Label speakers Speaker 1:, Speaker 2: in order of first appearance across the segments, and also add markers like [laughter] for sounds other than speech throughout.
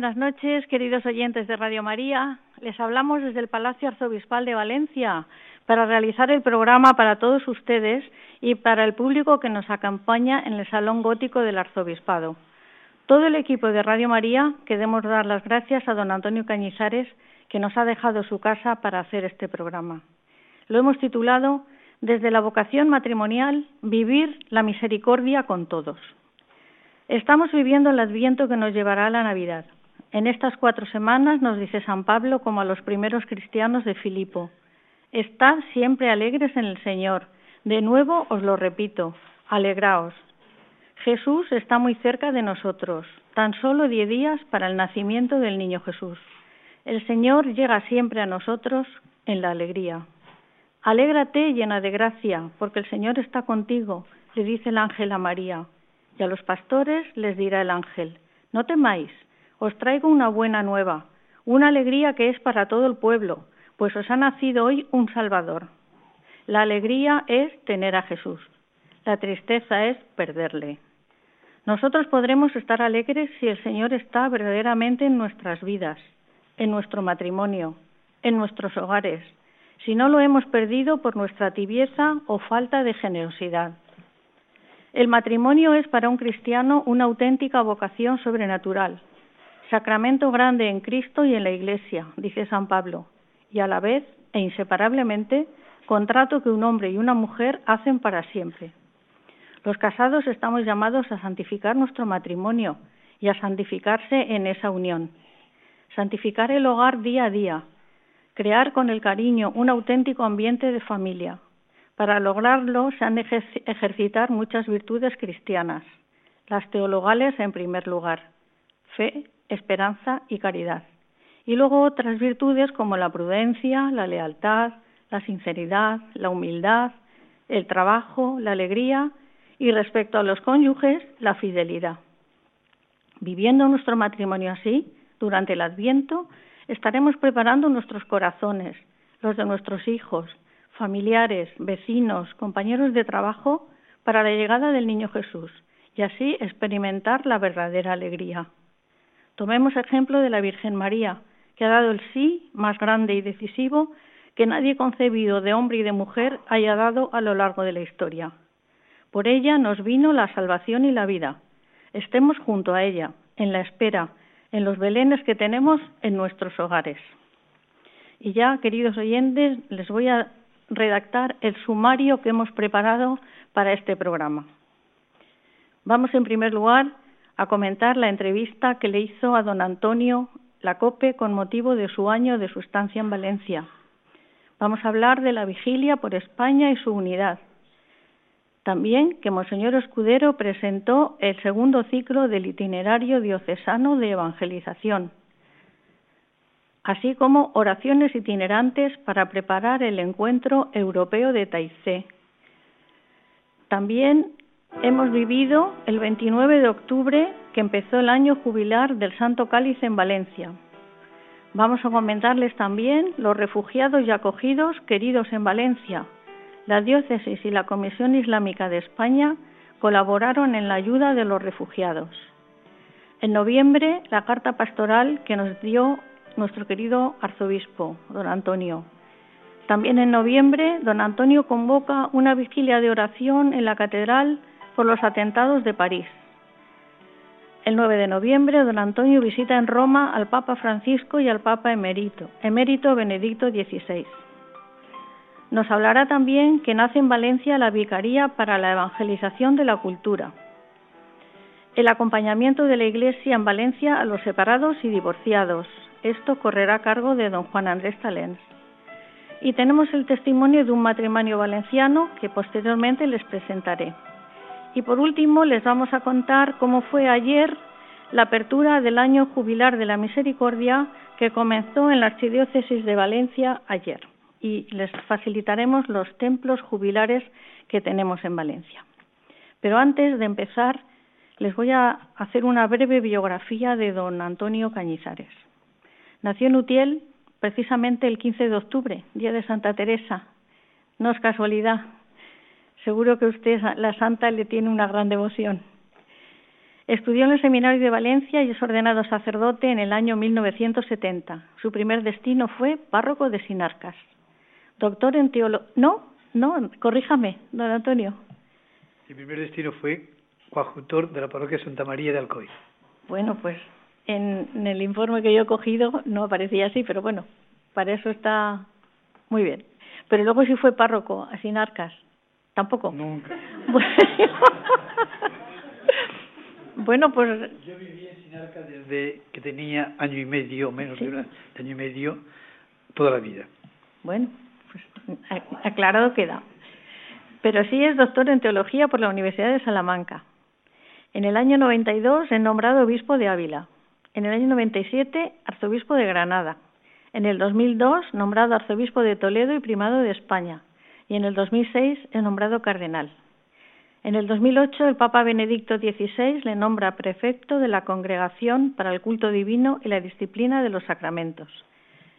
Speaker 1: buenas noches, queridos oyentes de Radio María. Les hablamos desde el Palacio Arzobispal de Valencia para realizar el programa para todos ustedes y para el público que nos acompaña en el Salón Gótico del Arzobispado. Todo el equipo de Radio María queremos dar las gracias a don Antonio Cañizares, que nos ha dejado su casa para hacer este programa. Lo hemos titulado Desde la vocación matrimonial, vivir la misericordia con todos. Estamos viviendo el adviento que nos llevará a la Navidad. En estas cuatro semanas nos dice San Pablo como a los primeros cristianos de Filipo, Estad siempre alegres en el Señor. De nuevo os lo repito, alegraos. Jesús está muy cerca de nosotros, tan solo diez días para el nacimiento del niño Jesús. El Señor llega siempre a nosotros en la alegría. Alégrate llena de gracia, porque el Señor está contigo, le dice el ángel a María. Y a los pastores les dirá el ángel, no temáis, os traigo una buena nueva, una alegría que es para todo el pueblo, pues os ha nacido hoy un Salvador. La alegría es tener a Jesús, la tristeza es perderle. Nosotros podremos estar alegres si el Señor está verdaderamente en nuestras vidas, en nuestro matrimonio, en nuestros hogares, si no lo hemos perdido por nuestra tibieza o falta de generosidad. El matrimonio es para un cristiano una auténtica vocación sobrenatural, Sacramento grande en Cristo y en la Iglesia, dice San Pablo, y a la vez e inseparablemente contrato que un hombre y una mujer hacen para siempre. Los casados estamos llamados a santificar nuestro matrimonio y a santificarse en esa unión. Santificar el hogar día a día, crear con el cariño un auténtico ambiente de familia. Para lograrlo se han de ejercitar muchas virtudes cristianas, las teologales en primer lugar, fe, esperanza y caridad. Y luego otras virtudes como la prudencia, la lealtad, la sinceridad, la humildad, el trabajo, la alegría y respecto a los cónyuges, la fidelidad. Viviendo nuestro matrimonio así, durante el Adviento, estaremos preparando nuestros corazones, los de nuestros hijos, familiares, vecinos, compañeros de trabajo, para la llegada del Niño Jesús y así experimentar la verdadera alegría. Tomemos ejemplo de la Virgen María, que ha dado el sí más grande y decisivo que nadie concebido de hombre y de mujer haya dado a lo largo de la historia. Por ella nos vino la salvación y la vida. Estemos junto a ella, en la espera, en los belenes que tenemos en nuestros hogares. Y ya, queridos oyentes, les voy a redactar el sumario que hemos preparado para este programa. Vamos, en primer lugar, a comentar la entrevista que le hizo a don Antonio Lacope con motivo de su año de su estancia en Valencia. Vamos a hablar de la vigilia por España y su unidad. También que Monseñor Escudero presentó el segundo ciclo del itinerario diocesano de evangelización, así como oraciones itinerantes para preparar el encuentro europeo de Taizé. También Hemos vivido el 29 de octubre que empezó el año jubilar del Santo Cáliz en Valencia. Vamos a comentarles también los refugiados y acogidos queridos en Valencia. La diócesis y la Comisión Islámica de España colaboraron en la ayuda de los refugiados. En noviembre, la carta pastoral que nos dio nuestro querido arzobispo, don Antonio. También en noviembre, don Antonio convoca una vigilia de oración en la catedral por los atentados de París. El 9 de noviembre, don Antonio visita en Roma al Papa Francisco y al Papa emérito, emérito Benedicto XVI. Nos hablará también que nace en Valencia la Vicaría para la Evangelización de la Cultura, el acompañamiento de la Iglesia en Valencia a los separados y divorciados. Esto correrá a cargo de don Juan Andrés Talens. Y tenemos el testimonio de un matrimonio valenciano que posteriormente les presentaré. Y por último, les vamos a contar cómo fue ayer la apertura del año jubilar de la misericordia que comenzó en la Archidiócesis de Valencia ayer. Y les facilitaremos los templos jubilares que tenemos en Valencia. Pero antes de empezar, les voy a hacer una breve biografía de don Antonio Cañizares. Nació en Utiel precisamente el 15 de octubre, día de Santa Teresa. No es casualidad, Seguro que usted, la santa, le tiene una gran devoción. Estudió en el Seminario de Valencia y es ordenado sacerdote en el año 1970. Su primer destino fue párroco de Sinarcas. Doctor en teología. No, no, corríjame, don Antonio.
Speaker 2: Mi primer destino fue coadjutor de la parroquia Santa María de Alcoy.
Speaker 1: Bueno, pues en, en el informe que yo he cogido no aparecía así, pero bueno, para eso está muy bien. Pero luego sí fue párroco a Sinarcas. Tampoco.
Speaker 2: Nunca. [laughs]
Speaker 1: bueno, pues.
Speaker 2: Yo viví en Sinarca desde que tenía año y medio, menos de, un año y medio, toda la vida.
Speaker 1: Bueno, pues aclarado queda. Pero sí es doctor en teología por la Universidad de Salamanca. En el año 92 es nombrado obispo de Ávila. En el año 97 arzobispo de Granada. En el 2002 nombrado arzobispo de Toledo y primado de España y en el 2006 es nombrado cardenal. En el 2008 el Papa Benedicto XVI le nombra prefecto de la Congregación para el Culto Divino y la Disciplina de los Sacramentos.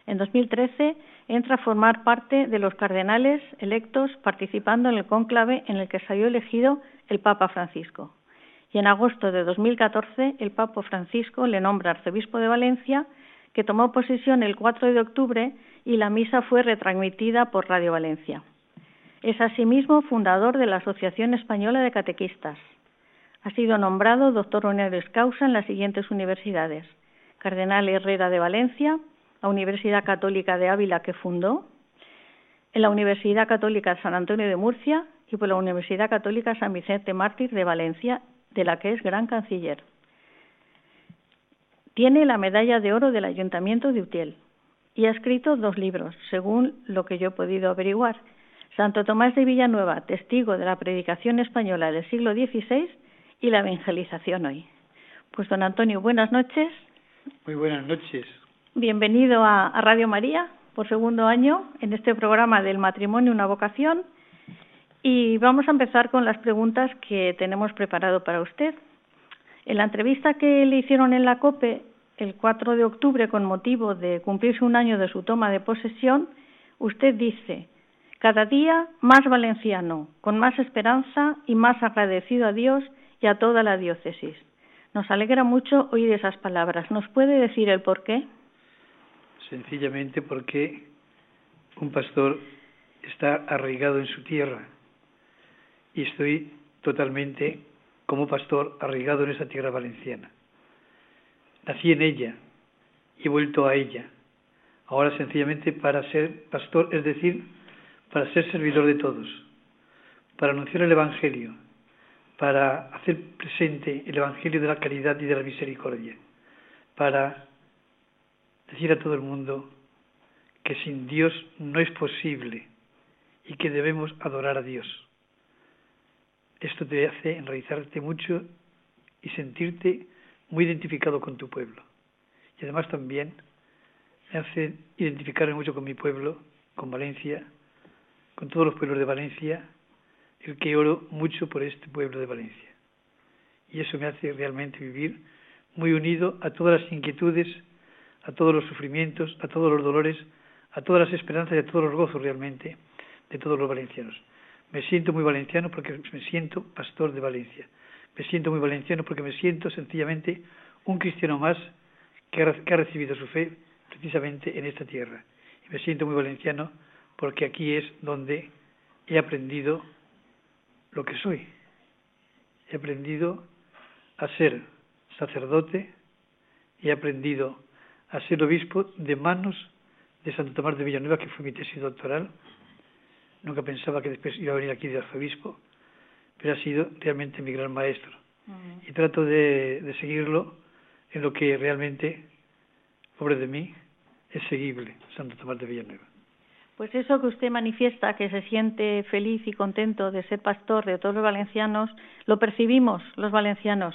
Speaker 1: En 2013 entra a formar parte de los cardenales electos participando en el cónclave en el que salió elegido el Papa Francisco. Y en agosto de 2014 el Papa Francisco le nombra arzobispo de Valencia, que tomó posesión el 4 de octubre y la misa fue retransmitida por Radio Valencia. Es asimismo fundador de la Asociación Española de Catequistas. Ha sido nombrado doctor honoris causa en las siguientes universidades: Cardenal Herrera de Valencia, la Universidad Católica de Ávila que fundó, en la Universidad Católica San Antonio de Murcia y por la Universidad Católica San Vicente Mártir de Valencia, de la que es gran canciller. Tiene la medalla de oro del Ayuntamiento de Utiel y ha escrito dos libros, según lo que yo he podido averiguar, Santo Tomás de Villanueva, testigo de la predicación española del siglo XVI y la evangelización hoy. Pues don Antonio, buenas noches.
Speaker 2: Muy buenas noches.
Speaker 1: Bienvenido a, Radio María por segundo año en este programa del matrimonio, una vocación. Y vamos a empezar con las preguntas que tenemos preparado para usted. En la entrevista que le hicieron en la COPE el 4 de octubre con motivo de cumplirse un año de su toma de posesión, usted dice, cada día más valenciano, con más esperanza y más agradecido a Dios y a toda la diócesis. Nos alegra mucho oír esas palabras. ¿Nos puede decir el por qué?
Speaker 2: Sencillamente porque un pastor está arraigado en su tierra y estoy totalmente como pastor arraigado en esa tierra valenciana. Nací en ella y he vuelto a ella. Ahora sencillamente para ser pastor, es decir, para ser servidor de todos, para anunciar el Evangelio, para hacer presente el Evangelio de la caridad y de la misericordia, para decir a todo el mundo que sin Dios no es posible y que debemos adorar a Dios. Esto te hace enraizarte mucho y sentirte muy identificado con tu pueblo. Y además también me hace identificarme mucho con mi pueblo, con Valencia, con todos los pueblos de Valencia, el que oro mucho por este pueblo de Valencia. Y eso me hace realmente vivir muy unido a todas las inquietudes, a todos los sufrimientos, a todos los dolores, a todas las esperanzas y a todos los gozos realmente de todos los valencianos. Me siento muy valenciano porque me siento pastor de Valencia. Me siento muy valenciano porque me siento sencillamente un cristiano más que ha recibido su fe precisamente en esta tierra. Y me siento muy valenciano porque aquí es donde he aprendido lo que soy. He aprendido a ser sacerdote, he aprendido a ser obispo de manos de Santo Tomás de Villanueva, que fue mi tesis doctoral. Nunca pensaba que después iba a venir aquí de arzobispo, pero ha sido realmente mi gran maestro. Y trato de, de seguirlo en lo que realmente, pobre de mí, es seguible, Santo Tomás de Villanueva.
Speaker 1: Pues eso que usted manifiesta, que se siente feliz y contento de ser pastor de todos los valencianos, lo percibimos los valencianos.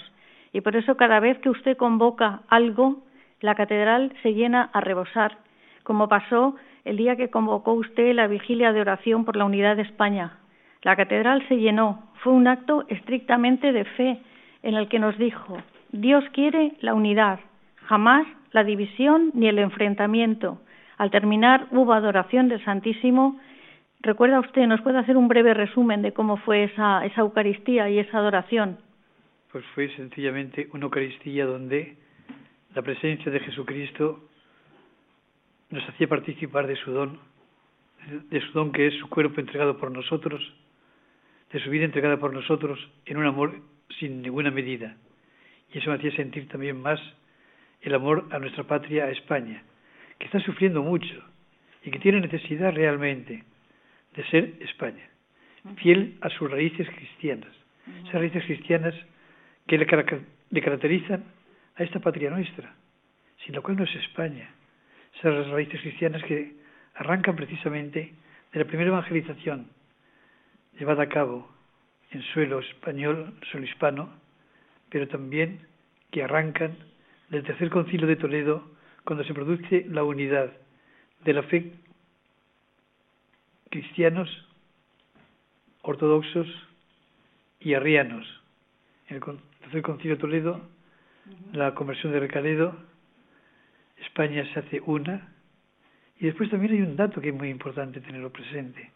Speaker 1: Y por eso cada vez que usted convoca algo, la catedral se llena a rebosar, como pasó el día que convocó usted la vigilia de oración por la unidad de España. La catedral se llenó, fue un acto estrictamente de fe en el que nos dijo, Dios quiere la unidad, jamás la división ni el enfrentamiento. Al terminar hubo adoración del Santísimo. ¿Recuerda usted, nos puede hacer un breve resumen de cómo fue esa, Eucaristía y esa adoración?
Speaker 2: Pues fue sencillamente una Eucaristía donde la presencia de Jesucristo nos hacía participar de su don, de su don que es su cuerpo entregado por nosotros, de su vida entregada por nosotros en un amor sin ninguna medida. Y eso me hacía sentir también más el amor a nuestra patria, a España, que está sufriendo mucho y que tiene necesidad realmente de ser España, fiel a sus raíces cristianas, esas raíces cristianas que le, caracterizan a esta patria nuestra, sin lo cual no es España. Esas raíces cristianas que arrancan precisamente de la primera evangelización llevada a cabo en suelo español, suelo hispano, pero también que arrancan del tercer concilio de Toledo cuando se produce la unidad de la fe cristianos, ortodoxos y arrianos. En el tercer concilio de Toledo, la conversión de Recaledo, España se hace una, y después también hay un dato que es muy importante tenerlo presente,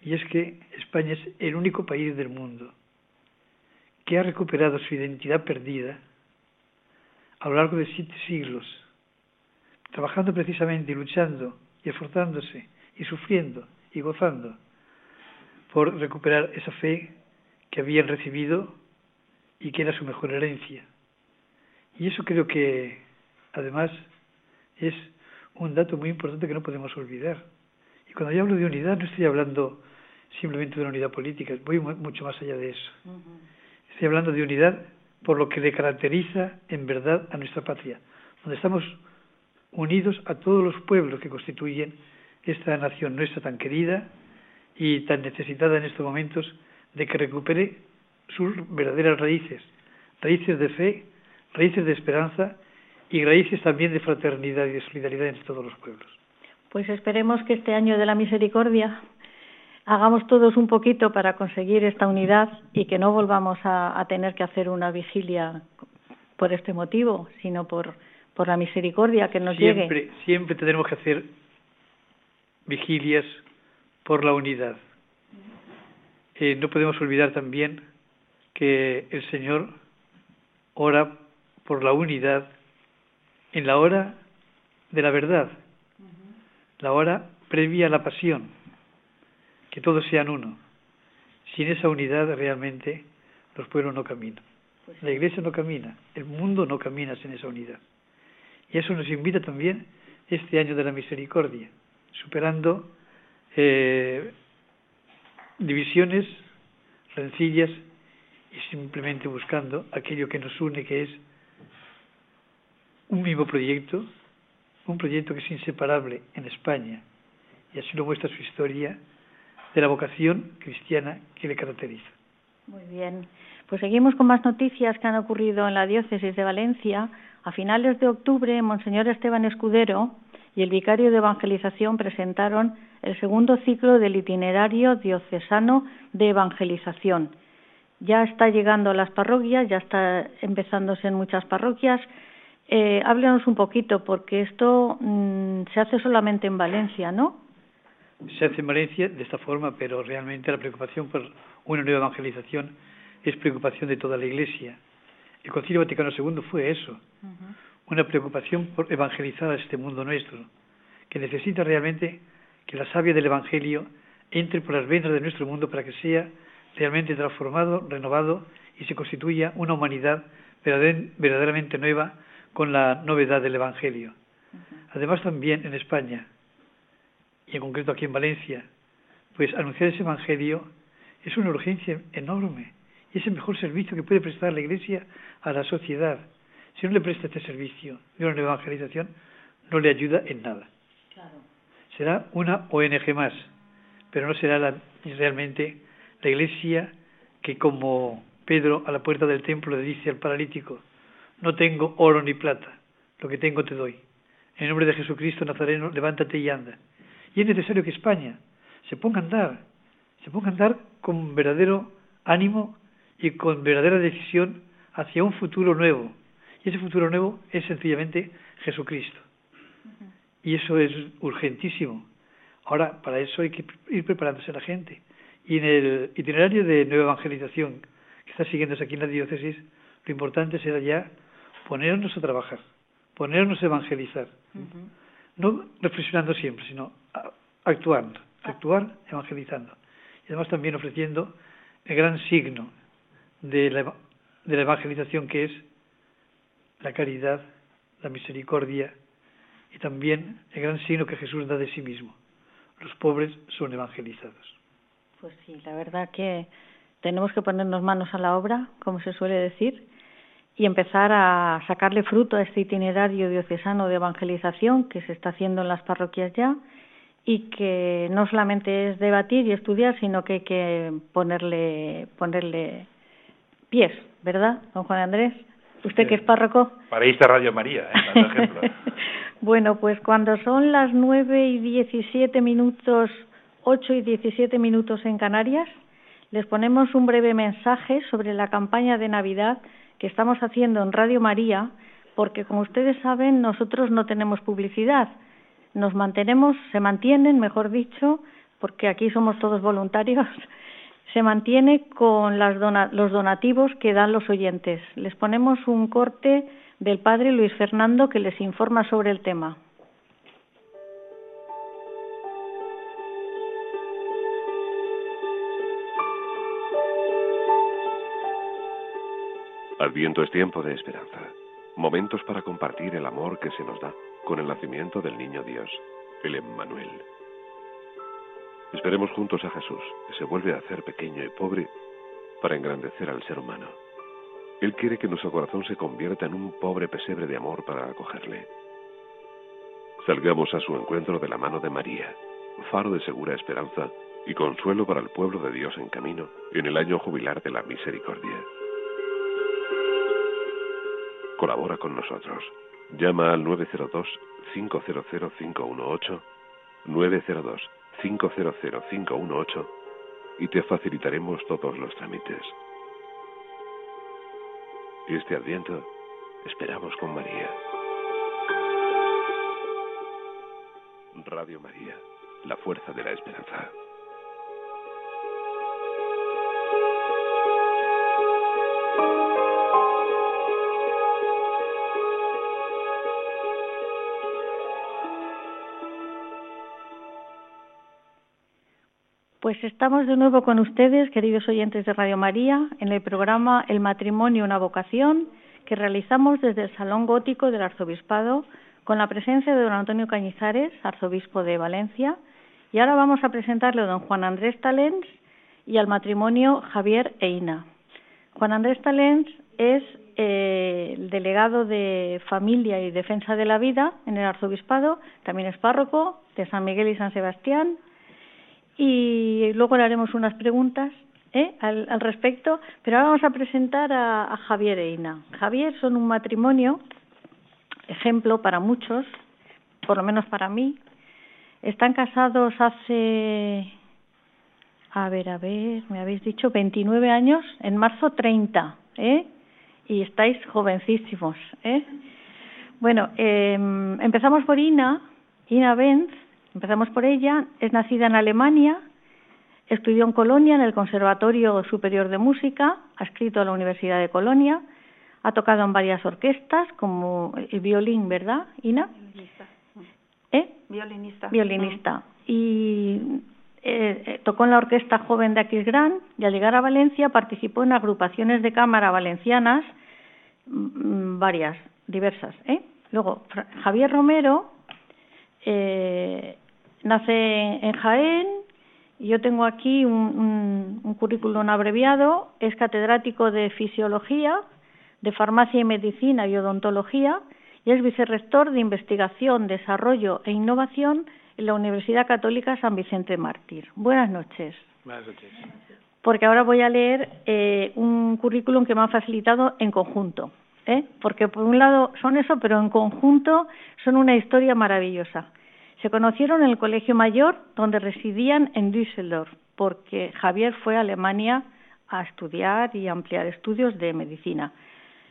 Speaker 2: y es que España es el único país del mundo que ha recuperado su identidad perdida a lo largo de siete siglos, trabajando precisamente y luchando y esforzándose y sufriendo y gozando por recuperar esa fe que habían recibido y que era su mejor herencia. Y eso creo que además es un dato muy importante que no podemos olvidar. Y cuando yo hablo de unidad no estoy hablando simplemente de una unidad política, voy mucho más allá de eso. Estoy hablando de unidad por lo que le caracteriza en verdad a nuestra patria, donde estamos unidos a todos los pueblos que constituyen esta nación nuestra tan querida y tan necesitada en estos momentos de que recupere sus verdaderas raíces, raíces de fe, raíces de esperanza y raíces también de fraternidad y de solidaridad entre todos los pueblos.
Speaker 1: Pues esperemos que este año de la misericordia hagamos todos un poquito para conseguir esta unidad y que no volvamos a, tener que hacer una vigilia por este motivo, sino por, por la misericordia que nos
Speaker 2: llegue. Siempre tenemos que hacer vigilias por la unidad. Eh, no podemos olvidar también que el Señor ora por la unidad en la hora de la verdad, la hora previa a la pasión que todos sean uno. Sin esa unidad realmente los pueblos no caminan. Pues la iglesia no camina, el mundo no camina sin esa unidad. Y eso nos invita también este año de la misericordia, superando eh, divisiones, rencillas y simplemente buscando aquello que nos une, que es un mismo proyecto, un proyecto que es inseparable en España, y así lo muestra su historia de la vocación cristiana que le caracteriza.
Speaker 1: Muy bien. Pues seguimos con más noticias que han ocurrido en la diócesis de Valencia. A finales de octubre, Monseñor Esteban Escudero y el vicario de evangelización presentaron el segundo ciclo del itinerario diocesano de evangelización. Ya está llegando a las parroquias, ya está empezándose en muchas parroquias. Eh, háblenos un poquito, porque esto mm, se hace solamente en Valencia, ¿no?
Speaker 2: se hace en Valencia de esta forma, pero realmente la preocupación por una nueva evangelización es preocupación de toda la Iglesia. El Concilio Vaticano II fue eso, una preocupación por evangelizar a este mundo nuestro, que necesita realmente que la savia del Evangelio entre por las venas de nuestro mundo para que sea realmente transformado, renovado y se constituya una humanidad verdaderamente nueva con la novedad del Evangelio. Además también en España, y en concreto aquí en Valencia, pues anunciar ese Evangelio es una urgencia enorme es el mejor servicio que puede prestar la Iglesia a la sociedad. Si no le presta este servicio de una evangelización, no le ayuda en nada. Será una ONG más, pero no será la, realmente la Iglesia que como Pedro a la puerta del templo le dice al paralítico, no tengo oro ni plata, lo que tengo te doy. En el nombre de Jesucristo Nazareno, levántate y anda. Y es necesario que España se ponga a andar, se ponga a andar con verdadero ánimo y con verdadera decisión hacia un futuro nuevo. Y ese futuro nuevo es sencillamente Jesucristo. Y eso es urgentísimo. Ahora, para eso hay que ir preparándose la gente. Y en el itinerario de nueva evangelización que está siguiéndose aquí en la diócesis, lo importante será ya ponernos a trabajar, ponernos a evangelizar. No reflexionando siempre, sino actuando, actuar evangelizando. Y además también ofreciendo el gran signo de la, de la evangelización que es la caridad, la misericordia y también el gran signo que Jesús da de sí mismo. Los pobres son evangelizados.
Speaker 1: Pues sí, la verdad que tenemos que ponernos manos a la obra, como se suele decir, y empezar a sacarle fruto a este itinerario diocesano de evangelización que se está haciendo en las parroquias ya y que no solamente es debatir y estudiar, sino que hay que ponerle, ponerle pies, ¿verdad, don Juan Andrés? ¿Usted que es párroco?
Speaker 3: Para irse a Radio María, ¿eh? ejemplo. [laughs]
Speaker 1: bueno, pues cuando son las nueve y diecisiete minutos, ocho y diecisiete minutos en Canarias, les ponemos un breve mensaje sobre la campaña de Navidad que estamos haciendo en Radio María, porque como ustedes saben, nosotros no tenemos publicidad. Nos mantenemos, se mantienen, mejor dicho, porque aquí somos todos voluntarios, se mantiene con las los donativos que dan los oyentes. Les ponemos un corte del padre Luis Fernando que les informa sobre el tema.
Speaker 4: Adviento es tiempo de esperanza, momentos para compartir el amor que se nos da con el nacimiento del niño Dios, el Emmanuel. Esperemos juntos a Jesús, que se vuelve a hacer pequeño y pobre para engrandecer al ser humano. Él quiere que nuestro corazón se convierta en un pobre pesebre de amor para acogerle. Salgamos a su encuentro de la mano de María, faro de segura esperanza y consuelo para el pueblo de Dios en camino en el año jubilar de la misericordia colabora con nosotros. Llama al 902-500-518, 902-500-518 y te facilitaremos todos los trámites. Este adviento esperamos con María. Radio María, la fuerza de la esperanza.
Speaker 1: Pues estamos de nuevo con ustedes, queridos oyentes de Radio María, en el programa El matrimonio, una vocación, que realizamos desde el Salón Gótico del Arzobispado, con la presencia de don Antonio Cañizares, arzobispo de Valencia, y ahora vamos a presentarle a don Juan Andrés Talens y al matrimonio Javier Eina. Juan Andrés Talens es eh, el delegado de Familia y Defensa de la Vida en el Arzobispado, también es párroco de San Miguel y San Sebastián, y luego le haremos unas preguntas ¿eh? al, al, respecto, pero ahora vamos a presentar a, Javier e Ina. Javier son un matrimonio, ejemplo para muchos, por lo menos para mí. Están casados hace, a ver, a ver, me habéis dicho 29 años, en marzo 30, ¿eh? Y estáis jovencísimos, ¿eh? Bueno, eh, empezamos por Ina, Ina Benz, Empezamos por ella. Es nacida en Alemania, estudió en Colonia en el Conservatorio Superior de Música, ha escrito a la Universidad de Colonia, ha tocado en varias orquestas como el violín, ¿verdad, Ina?
Speaker 5: Violinista.
Speaker 1: ¿Eh?
Speaker 5: Violinista.
Speaker 1: Violinista. Y eh, eh, tocó en la Orquesta Joven de Aquisgrán y al llegar a Valencia participó en agrupaciones de cámara valencianas mm, varias, diversas. ¿eh? Luego, Javier Romero eh, nace en Jaén, y yo tengo aquí un, un currículum abreviado, es catedrático de Fisiología, de Farmacia y Medicina y Odontología, y es vicerrector de Investigación, Desarrollo e Innovación en la Universidad Católica San Vicente Mártir. Buenas noches.
Speaker 3: Buenas noches.
Speaker 1: Porque ahora voy a leer eh, un currículum que me han facilitado en conjunto. ¿eh? Porque por un lado son eso, pero en conjunto son una historia maravillosa. Se conocieron en el Colegio Mayor, donde residían en Düsseldorf, porque Javier fue a Alemania a estudiar y ampliar estudios de medicina.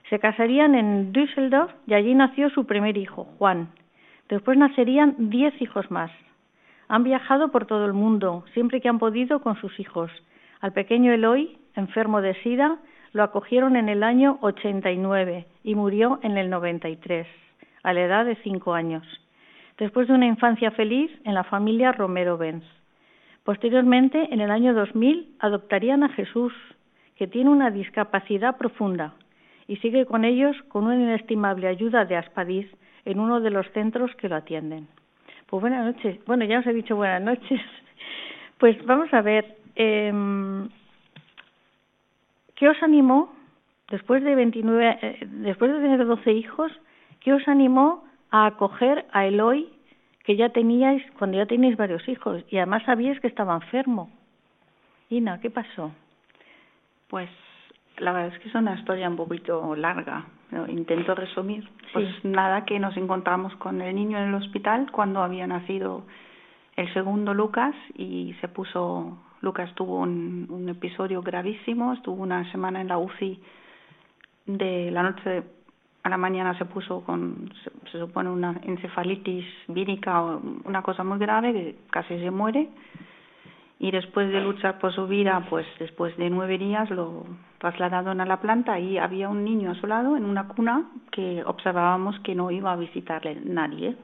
Speaker 1: Se casarían en Düsseldorf y allí nació su primer hijo, Juan. Después nacerían diez hijos más. Han viajado por todo el mundo, siempre que han podido con sus hijos. Al pequeño Eloy, enfermo de SIDA, lo acogieron en el año 89 y murió en el 93, a la edad de cinco años. Después de una infancia feliz en la familia Romero Benz. Posteriormente, en el año 2000, adoptarían a Jesús, que tiene una discapacidad profunda y sigue con ellos con una inestimable ayuda de Aspadís en uno de los centros que lo atienden. Pues buenas noches. Bueno, ya os he dicho buenas noches. [laughs] Pues vamos a ver, eh, ¿qué os animó después de 29, eh, después de tener 12 hijos, qué os animó a acoger a Eloy que ya teníais cuando ya teníais varios hijos y además sabíais que estaba enfermo? Ina, ¿qué pasó?
Speaker 5: Pues la verdad es que es una historia un poquito larga, pero intento resumir. Pues nada, que nos encontramos con el niño en el hospital cuando había nacido el segundo Lucas y se puso, Lucas tuvo un, un episodio gravísimo, estuvo una semana en la UCI de la noche a la mañana se puso con, se, se supone, una encefalitis vírica o una cosa muy grave que casi se muere y después de luchar por su vida, pues después de nueve días lo trasladaron a la planta y había un niño a su lado en una cuna que observábamos que no iba a visitarle nadie.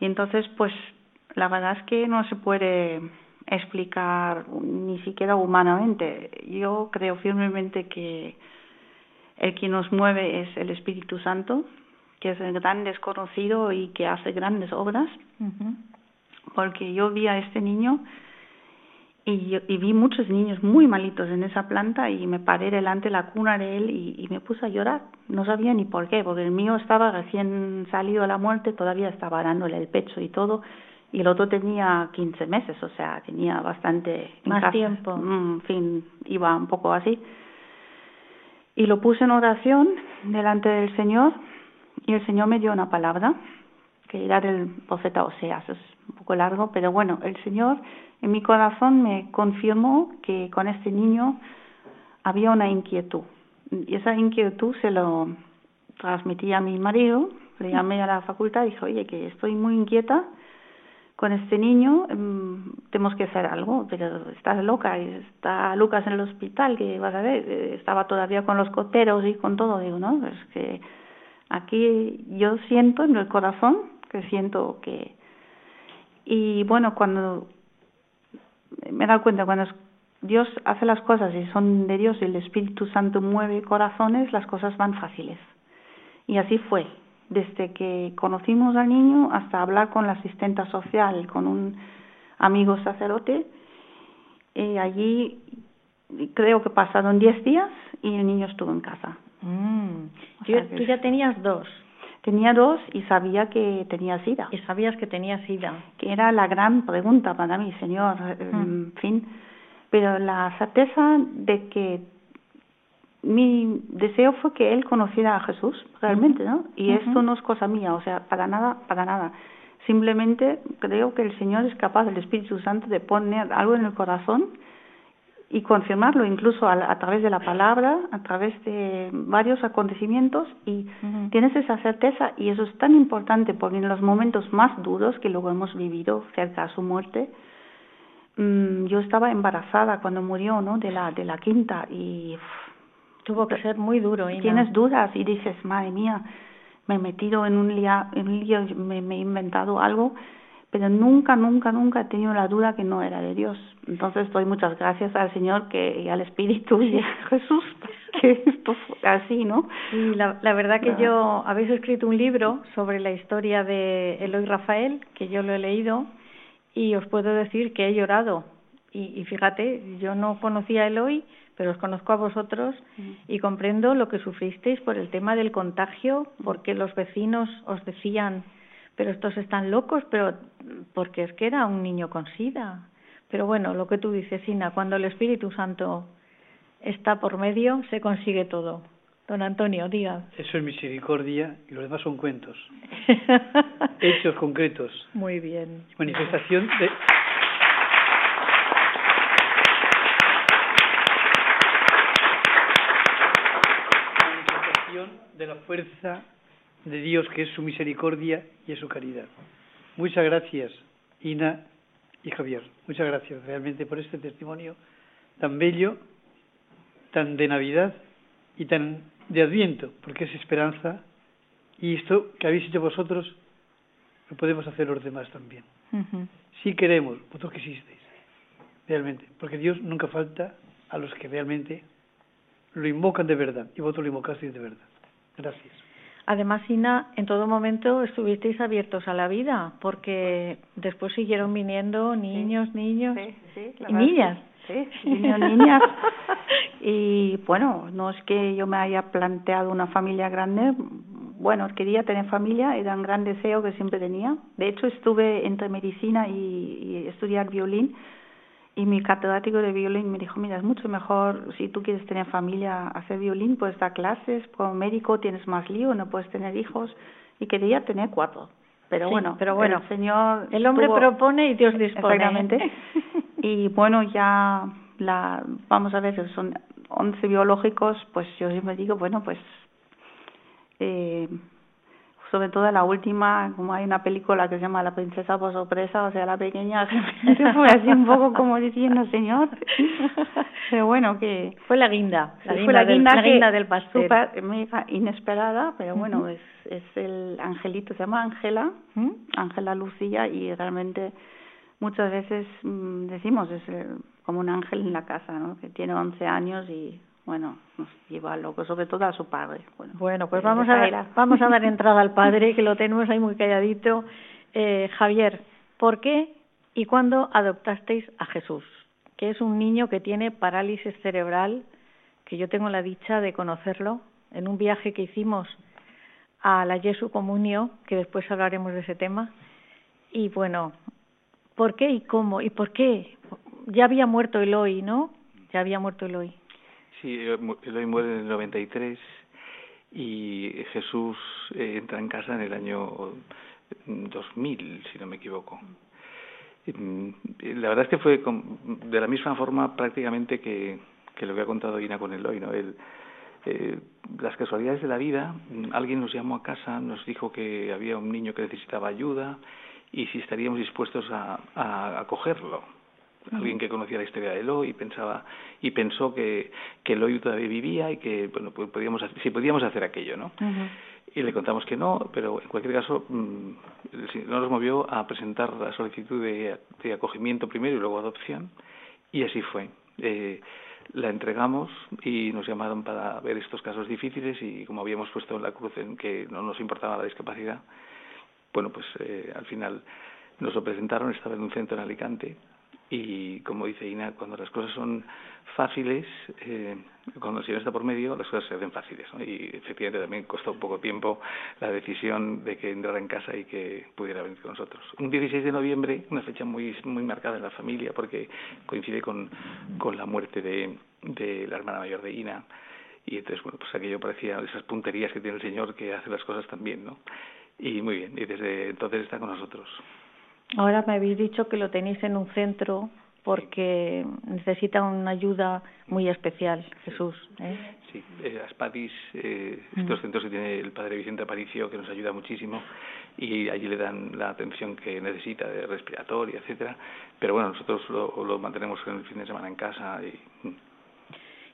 Speaker 5: Y entonces, pues la verdad es que no se puede explicar ni siquiera humanamente. Yo creo firmemente que el que nos mueve es el Espíritu Santo, que es el gran desconocido y que hace grandes obras. Porque yo vi a este niño y, yo- y vi muchos niños muy malitos en esa planta y me paré delante de la cuna de él y, y me puse a llorar. No sabía ni por qué, porque el mío estaba recién salido de la muerte, todavía estaba dándole el pecho y todo, y el otro tenía 15 meses, o sea, tenía bastante...
Speaker 1: Más tiempo.
Speaker 5: Mm, en fin, iba un poco así. Y lo puse en oración delante del Señor y el Señor me dio una palabra que era del profeta Oseas, es un poco largo, pero bueno, el Señor en mi corazón me confirmó que con este niño había una inquietud. Y esa inquietud se lo transmití a mi marido, le llamé a la facultad y dije, oye, que estoy muy inquieta con este niño, mm, tenemos que hacer algo, pero estás loca, está Lucas en el hospital, que vas a ver, Eh, estaba todavía con los coteros y con todo, digo, no, es que aquí yo siento en el corazón que siento que y bueno cuando me he dado cuenta cuando Dios hace las cosas y son de Dios y el Espíritu Santo mueve corazones las cosas van fáciles. Y así fue desde que conocimos al niño hasta hablar con la asistenta social con un amigo sacerdote y allí creo que pasaron 10 días y el niño estuvo en casa
Speaker 1: Mm. Tú,
Speaker 5: sea
Speaker 1: ya tenías dos
Speaker 5: Tenía dos y sabía que tenía SIDA,
Speaker 1: y sabías que tenías SIDA.
Speaker 5: que era la gran pregunta para mí, Señor,
Speaker 1: Mm.
Speaker 5: en fin. Pero la certeza de que mi deseo fue que él conociera a Jesús, realmente, ¿no? Y esto no es cosa mía, o sea, para nada, para nada. Simplemente creo que el Señor es capaz, el Espíritu Santo, de poner algo en el corazón y confirmarlo incluso a, a través de la palabra, a través de varios acontecimientos y tienes esa certeza y eso es tan importante porque en los momentos más duros que luego hemos vivido cerca a su muerte, mm, yo estaba embarazada cuando murió, ¿no? De la de la quinta y
Speaker 1: Tuvo que ser muy duro. Ina.
Speaker 5: tienes dudas y dices, madre mía, me he metido en un lío, en un lío me, me he inventado algo, pero nunca, nunca, nunca he tenido la duda que no era de Dios. Entonces doy muchas gracias al Señor que, y al Espíritu y a [laughs] Jesús que esto fue así, ¿no?
Speaker 1: Y la, la verdad que yo habéis escrito un libro sobre la historia de Eloy Rafael, que yo lo he leído, y os puedo decir que he llorado. Y, y fíjate, yo no conocía a Eloy, pero os conozco a vosotros y comprendo lo que sufristeis por el tema del contagio, porque los vecinos os decían, pero estos están locos, pero porque es que era un niño con sida. Pero bueno, lo que tú dices, Ina, cuando el Espíritu Santo está por medio, se consigue todo. Don Antonio, diga.
Speaker 2: Eso es misericordia y lo demás son cuentos. [laughs] Hechos concretos.
Speaker 1: Muy bien.
Speaker 2: Manifestación de. Manifestación de la fuerza de Dios, que es su misericordia y es su caridad. Muchas gracias, Ina y Javier. Muchas gracias realmente por este testimonio tan bello, tan de Navidad y tan de Adviento, porque es esperanza. Y esto que habéis hecho vosotros, lo podemos hacer los demás también. Si queremos, vosotros quisisteis, realmente, porque Dios nunca falta a los que realmente lo invocan de verdad, y vosotros lo invocasteis de verdad. Gracias.
Speaker 1: Además, Ina, en todo momento estuvisteis abiertos a la vida, porque después siguieron viniendo niños, niños
Speaker 5: Sí, sí, la
Speaker 1: y niñas.
Speaker 5: Sí, niños, niñas. [laughs] Y bueno, no es que yo me haya planteado una familia grande. Bueno, quería tener familia, era un gran deseo que siempre tenía. De hecho, estuve entre medicina y, y estudiar violín. Y mi catedrático de violín me dijo, mira, es mucho mejor si tú quieres tener familia, hacer violín, pues dar clases, como médico tienes más lío, no puedes tener hijos. Y quería tener cuatro. Pero
Speaker 1: Sí,
Speaker 5: bueno,
Speaker 1: pero bueno,
Speaker 5: el Señor
Speaker 1: El hombre
Speaker 5: tuvo-
Speaker 1: propone y Dios dispone.
Speaker 5: Exactamente. [laughs] Y bueno, ya la vamos a ver, son 11 biológicos, pues yo siempre digo, bueno, pues eh, sobre todo la última, como hay una película que se llama La princesa por sorpresa, o sea, la pequeña [laughs] [laughs] fue así un poco como diciendo, señor. [laughs] Pero bueno, que
Speaker 1: Fue la guinda, la guinda,
Speaker 5: fue la
Speaker 1: del,
Speaker 5: guinda,
Speaker 1: la
Speaker 5: que
Speaker 1: guinda del pastel.
Speaker 5: súper mega inesperada, pero bueno, es, es el angelito, se llama Ángela,
Speaker 1: ¿Mm?
Speaker 5: Ángela Lucía, y realmente muchas veces mm, decimos, es el- como un ángel en la casa, ¿no? Que tiene 11 años y, bueno, nos lleva loco, sobre todo a su padre. Bueno,
Speaker 1: Bueno, pues vamos a,
Speaker 5: era. [laughs]
Speaker 1: vamos a dar entrada al padre, que lo [laughs] tenemos ahí muy calladito. Eh, Javier, ¿por qué y cuándo adoptasteis a Jesús? Que es un niño que tiene parálisis cerebral, que yo tengo la dicha de conocerlo en un viaje que hicimos a la Jesu Comunio, que después hablaremos de ese tema. Y bueno, ¿por qué y cómo? ¿Y por qué? Ya había muerto Eloy, ¿no? Ya había muerto Eloy.
Speaker 3: Sí, eh, Eloy muere en el 93 y Jesús eh, entra en casa en el año mm, 2000, si no me equivoco. Mm, La verdad es que fue de la misma forma prácticamente que, que lo que ha contado Ina con Eloy, ¿no? El, eh, las casualidades de la vida, mm, alguien nos llamó a casa, nos dijo que había un niño que necesitaba ayuda y si estaríamos dispuestos a, a acogerlo alguien que conocía la historia de Eloy y pensaba y pensó que que Eloy todavía vivía y que bueno pues podíamos si podíamos hacer aquello no y le contamos que no pero en cualquier caso mm, el Señor nos movió a presentar la solicitud de, de acogimiento primero y luego adopción y así fue. Eh, la entregamos y nos llamaron para ver estos casos difíciles y como habíamos puesto en la cruz en que no nos importaba la discapacidad bueno, pues eh, al final nos lo presentaron, estaba en un centro en Alicante y como dice Ina, cuando las cosas son fáciles, eh, cuando el Señor está por medio, las cosas se hacen fáciles. ¿no? Y efectivamente también costó un poco tiempo la decisión de que entrara en casa y que pudiera venir con nosotros. Un 16 de noviembre, una fecha muy muy marcada en la familia porque coincide con, con la muerte de, de la hermana mayor de Ina y entonces bueno pues aquello parecía esas punterías que tiene el Señor que hace las cosas también no y muy bien y desde entonces está con nosotros
Speaker 1: Ahora me habéis dicho que lo tenéis en un centro porque necesita una ayuda muy especial, Jesús. ¿eh?
Speaker 3: sí eh, Aspatis eh,
Speaker 1: Mm.
Speaker 3: estos centros que tiene el padre Vicente Aparicio que nos ayuda muchísimo y allí le dan la atención que necesita de respiratoria etcétera pero bueno nosotros lo, lo mantenemos en el fin de semana en casa y mm.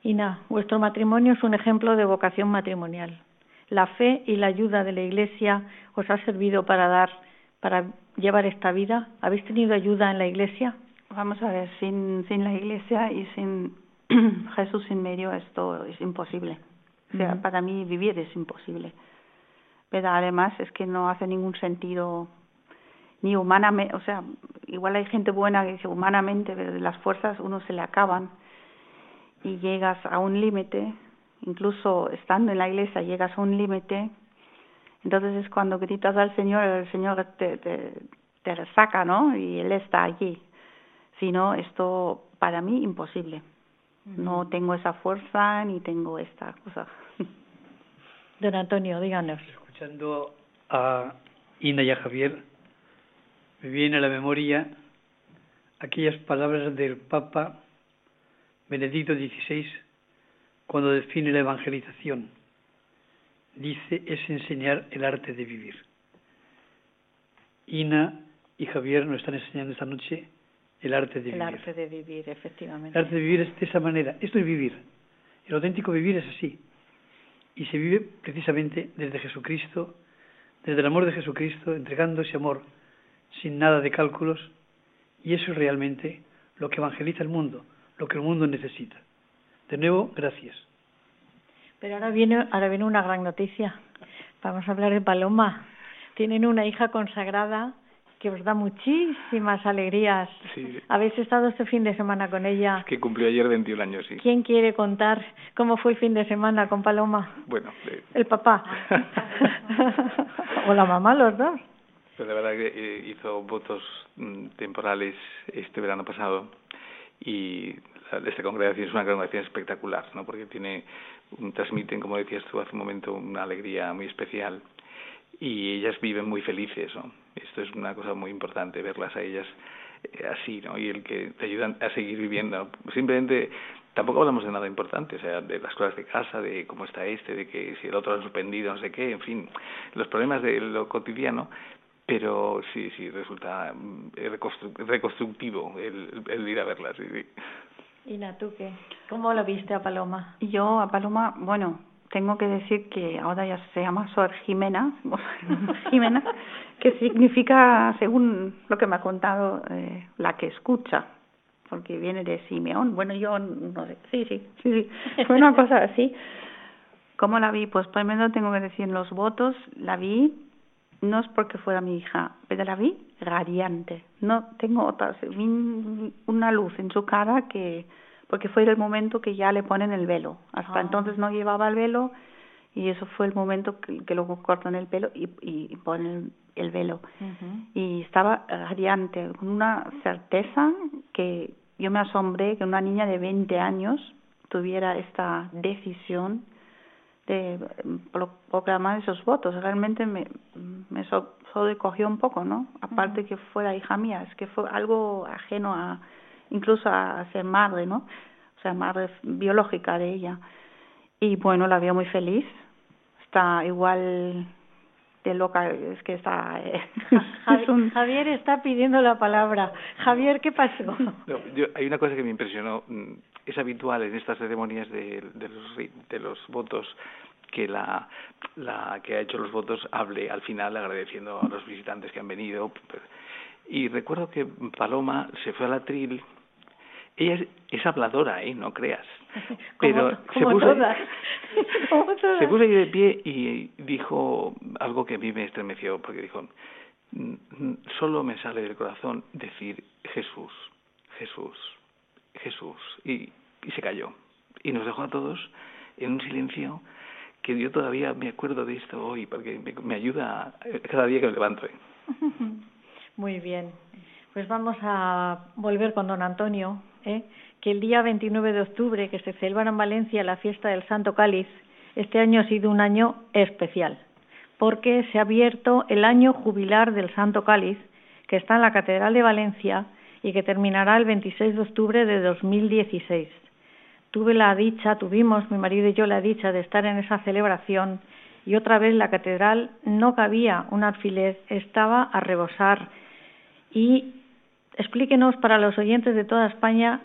Speaker 1: Ina, vuestro matrimonio es un ejemplo de vocación matrimonial. La fe y la ayuda de la Iglesia os ha servido para dar, para llevar esta vida. ¿Habéis tenido ayuda en la Iglesia?
Speaker 5: Vamos a ver, sin, sin la iglesia y sin [clears throat] Jesús en medio esto es imposible. O sea, para mí vivir es imposible. Pero además es que no hace ningún sentido ni humanamente, o sea, igual hay gente buena que dice humanamente, pero las fuerzas uno se le acaban y llegas a un límite, incluso estando en la iglesia llegas a un límite, entonces es cuando gritas al Señor, el Señor te, te, te resaca, ¿no? Y Él está allí. Si no, esto para mí imposible. No tengo esa fuerza ni tengo esta cosa. [laughs]
Speaker 1: Don Antonio, díganos.
Speaker 2: Escuchando a Ina y a Javier, me viene a la memoria aquellas palabras del Papa Benedicto XVI cuando define la evangelización. Dice, es enseñar el arte de vivir. Ina y Javier nos están enseñando esta noche el arte de vivir.
Speaker 1: El arte de vivir, efectivamente.
Speaker 2: El arte de vivir es de esa manera. Esto es vivir. El auténtico vivir es así. Y se vive precisamente desde Jesucristo, desde el amor de Jesucristo, entregando ese amor sin nada de cálculos. Y eso es realmente lo que evangeliza el mundo, lo que el mundo necesita. De nuevo, gracias.
Speaker 1: Pero ahora viene, ahora viene una gran noticia. Vamos a hablar de Paloma. Tienen una hija consagrada que os da muchísimas alegrías.
Speaker 3: Sí.
Speaker 1: Habéis estado este fin de semana con ella.
Speaker 3: Que cumplió ayer 21 años, sí.
Speaker 1: ¿Quién quiere contar cómo fue el fin de semana con Paloma?
Speaker 3: Bueno, eh,
Speaker 1: El papá. [laughs] o la mamá, los dos.
Speaker 3: Pero la verdad que eh, hizo votos mm, temporales este verano pasado y la- esta congregación es una congregación espectacular, ¿no? Porque tiene transmiten, como decías tú hace un momento, una alegría muy especial y ellas viven muy felices, ¿no? Esto es una cosa muy importante verlas a ellas eh, así, ¿no? Y el que te ayudan a seguir viviendo. Simplemente tampoco hablamos de nada importante, o sea, de las cosas de casa, de cómo está este, de que si el otro ha suspendido, no sé qué, en fin, los problemas de lo cotidiano, pero sí, sí, resulta mm, reconstru- reconstructivo el, el ir a verlas. Sí.
Speaker 1: Ina, ¿tú qué? ¿Cómo lo viste a Paloma?
Speaker 5: Yo a Paloma, bueno, tengo que decir que ahora ya se llama Sor Jimena, [laughs] Jimena, que significa, según lo que me ha contado, eh, la que escucha, porque viene de Simeón. Bueno, yo no sé, sí, sí, sí, sí, fue una cosa así. ¿Cómo la vi? Pues primero tengo que decir los votos, la vi, no es porque fuera mi hija, pero la vi radiante. No tengo otra, vi una luz en su cara que, porque fue el momento que ya le ponen el velo. Hasta
Speaker 1: Ah.
Speaker 5: entonces no llevaba el velo y eso fue el momento que, que luego cortan el pelo y, y ponen el velo. Y estaba radiante, con una certeza que yo me asombré que una niña de 20 años tuviera esta decisión de mm, pro- proclamar esos votos. Realmente me, me so- sobrecogió un poco, ¿no? Aparte que fuera hija mía, es que fue algo ajeno a, incluso a, ser madre, ¿no? O sea, madre biológica de ella. Y bueno, la veo muy feliz. Está igual de loca, es que está... eh,
Speaker 1: Javi- [laughs]
Speaker 5: es un-
Speaker 1: Javier está pidiendo la palabra. Javier, ¿qué pasó?
Speaker 3: No, yo, hay una cosa que me impresionó. Es habitual en estas ceremonias de, de, los, de los votos que la, la que ha hecho los votos hable al final agradeciendo a los visitantes que han venido. Y recuerdo que Paloma se fue al atril. Ella es, es habladora, ¿eh? No creas. [laughs] Pero
Speaker 1: como,
Speaker 3: se
Speaker 1: como
Speaker 3: puso,
Speaker 1: todas. [laughs] como todas.
Speaker 3: se puso ahí de pie y dijo algo que a mí me estremeció, porque dijo, "Mm, mm, solo me sale del corazón decir Jesús, Jesús, Jesús. Y, y se calló. Y nos dejó a todos en un silencio que yo todavía me acuerdo de esto hoy, porque me, ayuda cada día que me levanto. ¿eh? [laughs]
Speaker 1: Muy bien. Pues vamos a volver con don Antonio, ¿eh? que el día 29 de octubre, que se celebra en Valencia la fiesta del Santo Cáliz, este año ha sido un año especial, porque se ha abierto el año jubilar del Santo Cáliz, que está en la Catedral de Valencia y que terminará el 26 de octubre de 2016. Tuve la dicha, tuvimos mi marido y yo la dicha de estar en esa celebración y otra vez la catedral no cabía un alfiler, estaba a rebosar. Y explíquenos para los oyentes de toda España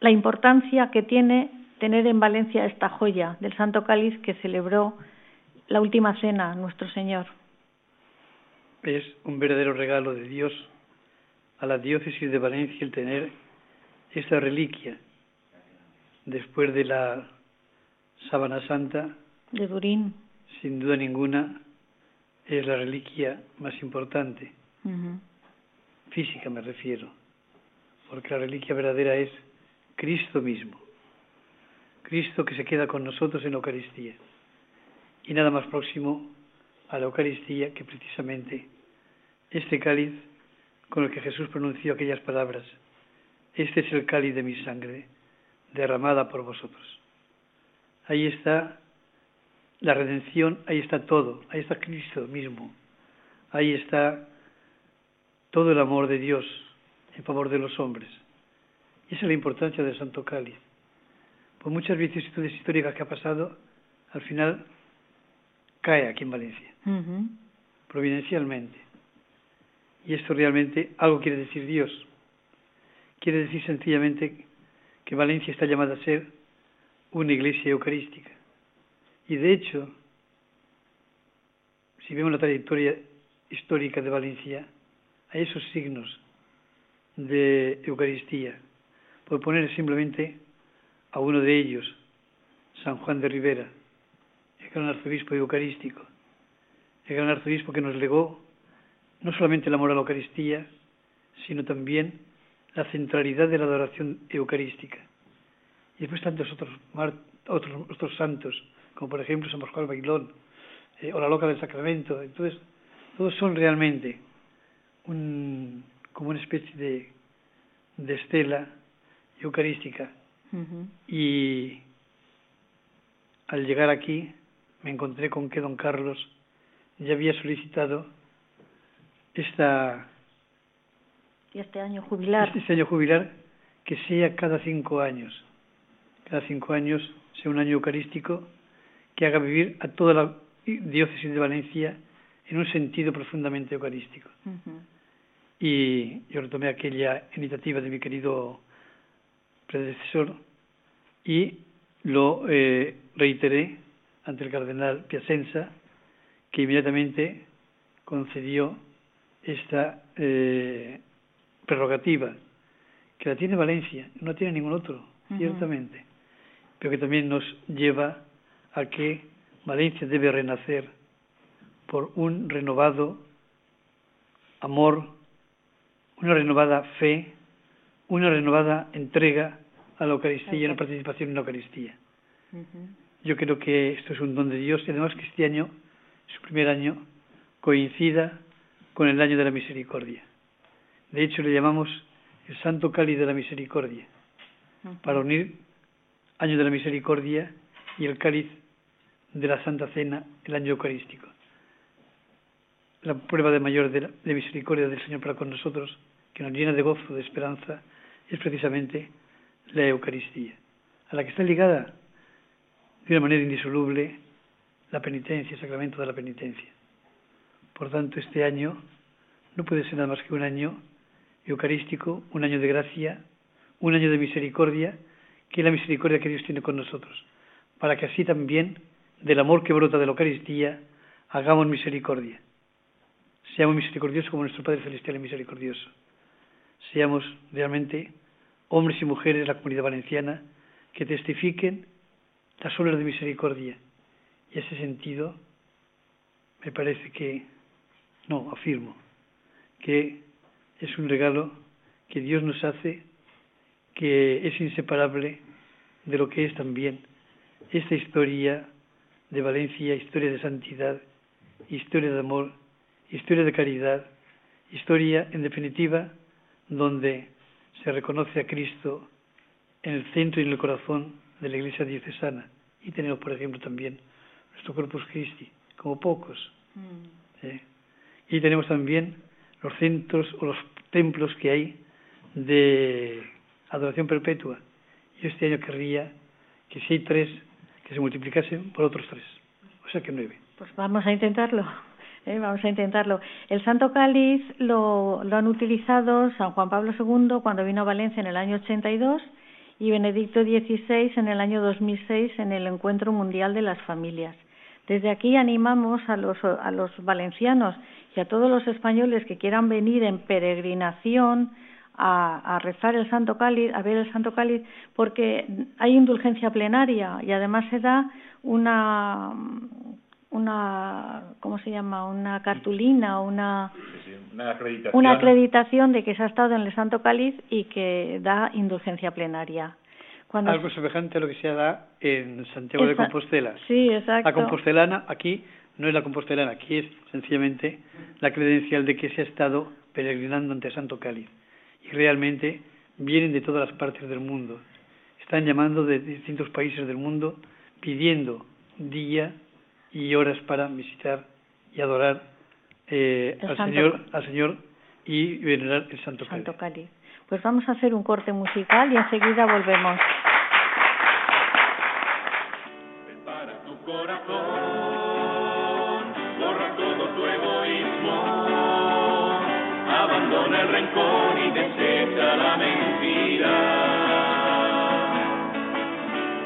Speaker 1: la importancia que tiene tener en Valencia esta joya del Santo Cáliz que celebró la última cena nuestro Señor.
Speaker 2: Es un verdadero regalo de Dios a la diócesis de Valencia el tener esta reliquia, después de la sábana santa,
Speaker 1: de Turín,
Speaker 2: sin duda ninguna, es la reliquia más importante, física me refiero, porque la reliquia verdadera es Cristo mismo, Cristo que se queda con nosotros en la Eucaristía, y nada más próximo a la Eucaristía que precisamente este cáliz con el que Jesús pronunció aquellas palabras, este es el cáliz de mi sangre, derramada por vosotros. Ahí está la redención, ahí está todo, ahí está Cristo mismo, ahí está todo el amor de Dios en favor de los hombres. Y esa es la importancia del Santo Cáliz. Por muchas vicisitudes históricas que ha pasado, al final cae aquí en Valencia, providencialmente. Y esto realmente algo quiere decir Dios. Quiere decir sencillamente que Valencia está llamada a ser una iglesia eucarística. Y de hecho, si vemos la trayectoria histórica de Valencia, hay esos signos de Eucaristía. Por poner simplemente a uno de ellos, San Juan de Rivera, el gran arzobispo eucarístico, el gran arzobispo que nos legó no solamente el amor a la Eucaristía, sino también la centralidad de la adoración eucarística. Y después tantos otros, otros, otros santos, como por ejemplo San Pascual Bailón, eh, o la Loca del Sacramento. Entonces, todos son realmente un, como una especie de, de estela eucarística. Y al llegar aquí me encontré con que don Carlos ya había solicitado esta
Speaker 1: y este año jubilar.
Speaker 2: este año jubilar que sea cada cinco años. Cada cinco años sea un año eucarístico que haga vivir a toda la diócesis de Valencia en un sentido profundamente eucarístico. Y yo retomé aquella iniciativa de mi querido predecesor y lo eh, reiteré ante el cardenal Piacenza, que inmediatamente concedió esta eh, prerrogativa, que la tiene Valencia, no la tiene ningún otro, ciertamente, pero que también nos lleva a que Valencia debe renacer por un renovado amor, una renovada fe, una renovada entrega a la Eucaristía y una participación en la Eucaristía. Yo creo que esto es un don de Dios y además que este año, su primer año, coincida con el año de la misericordia. De hecho, le llamamos el Santo Cáliz de la Misericordia, para unir año de la misericordia y el cáliz de la Santa Cena, el año eucarístico. La prueba de mayor de, misericordia del Señor para con nosotros, que nos llena de gozo, de esperanza, es precisamente la Eucaristía, a la que está ligada de una manera indisoluble la penitencia, el sacramento de la penitencia. Por tanto, este año no puede ser nada más que un año eucarístico, un año de gracia, un año de misericordia, que es la misericordia que Dios tiene con nosotros, para que así también del amor que brota de la Eucaristía, hagamos misericordia. Seamos misericordiosos como nuestro Padre Celestial es misericordioso. Seamos realmente hombres y mujeres de la comunidad valenciana que testifiquen las obras de misericordia. Y ese sentido, me parece que, no, afirmo, que es un regalo que Dios nos hace, que es inseparable de lo que es también esta historia de Valencia, historia de santidad, historia de amor, historia de caridad, historia, en definitiva, donde se reconoce a Cristo en el centro y en el corazón de la Iglesia diocesana. Y tenemos, por ejemplo, también nuestro Corpus Christi, como pocos. Mm. Y tenemos también los centros o los templos que hay de adoración perpetua. Yo este año querría que si hay tres, que se multiplicasen por otros tres, o sea que nueve.
Speaker 1: Pues vamos a intentarlo. [laughs] ¿eh? Vamos a intentarlo. El Santo Cáliz lo, lo han utilizado San Juan Pablo II cuando vino a Valencia en el año 82 y Benedicto XVI en el año 2006 en el Encuentro Mundial de las Familias. Desde aquí animamos a los, a los valencianos y a todos los españoles que quieran venir en peregrinación a, rezar el Santo Cáliz, a ver el Santo Cáliz, porque hay indulgencia plenaria y además se da una una ¿cómo se llama? una cartulina una
Speaker 6: una, acreditación.
Speaker 1: una acreditación de que se ha estado en el Santo Cáliz y que da indulgencia plenaria.
Speaker 2: Algo semejante a lo que se da en Santiago de Compostela.
Speaker 1: Sí, exacto.
Speaker 2: La compostelana aquí no es la compostelana, aquí es sencillamente la credencial de que se ha estado peregrinando ante Santo Cáliz. Y realmente vienen de todas las partes del mundo. Están llamando de distintos países del mundo pidiendo día y horas para visitar y adorar eh, al Señor, al Señor y venerar el Santo,
Speaker 1: Santo Cáliz. Pues vamos a hacer un corte musical y enseguida volvemos.
Speaker 7: Y desecha la mentira.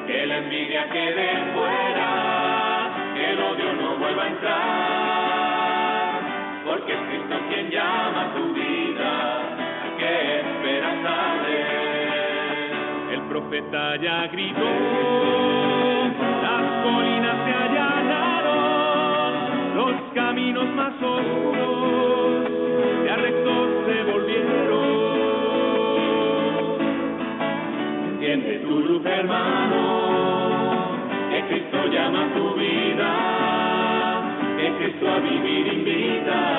Speaker 7: Que la envidia quede fuera, que el odio no vuelva a entrar, porque es Cristo quien llama a tu vida, ¿a qué esperas saber? El profeta ya gritó, las colinas se allanaron, los caminos más oscuros ya rectos tu luz, hermano, que Cristo llama a tu vida, que Cristo a vivir invita.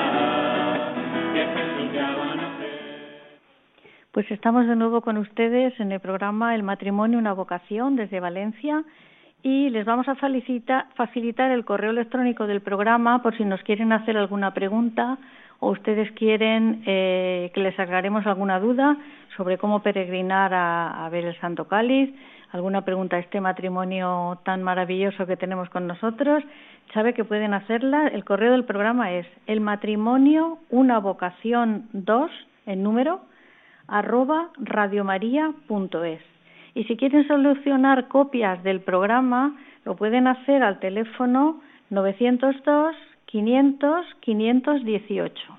Speaker 1: Pues estamos de nuevo con ustedes en el programa El matrimonio, una vocación desde Valencia y les vamos a facilitar el correo electrónico del programa por si nos quieren hacer alguna pregunta o ustedes quieren eh, que les aclaremos alguna duda sobre cómo peregrinar a, ver el Santo Cáliz, alguna pregunta a este matrimonio tan maravilloso que tenemos con nosotros, sabe que pueden hacerla. El correo del programa es el matrimonio una vocación 2 en número arroba radiomaria.es. Y si quieren solucionar copias del programa, lo pueden hacer al teléfono 902 500 518.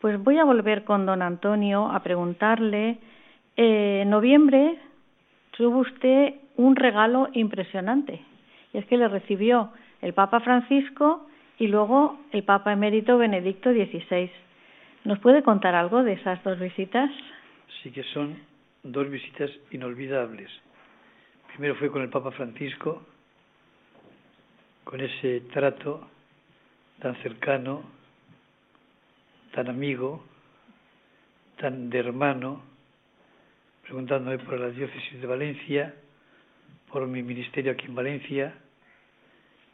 Speaker 1: Pues voy a volver con don Antonio a preguntarle, eh, en noviembre tuvo usted un regalo impresionante, y es que le recibió el Papa Francisco y luego el Papa emérito Benedicto XVI. ¿Nos puede contar algo de esas dos visitas?
Speaker 2: Sí que son dos visitas inolvidables. Primero fue con el Papa Francisco, con ese trato tan cercano, tan amigo, tan de hermano, preguntándome por la diócesis de Valencia, por mi ministerio aquí en Valencia,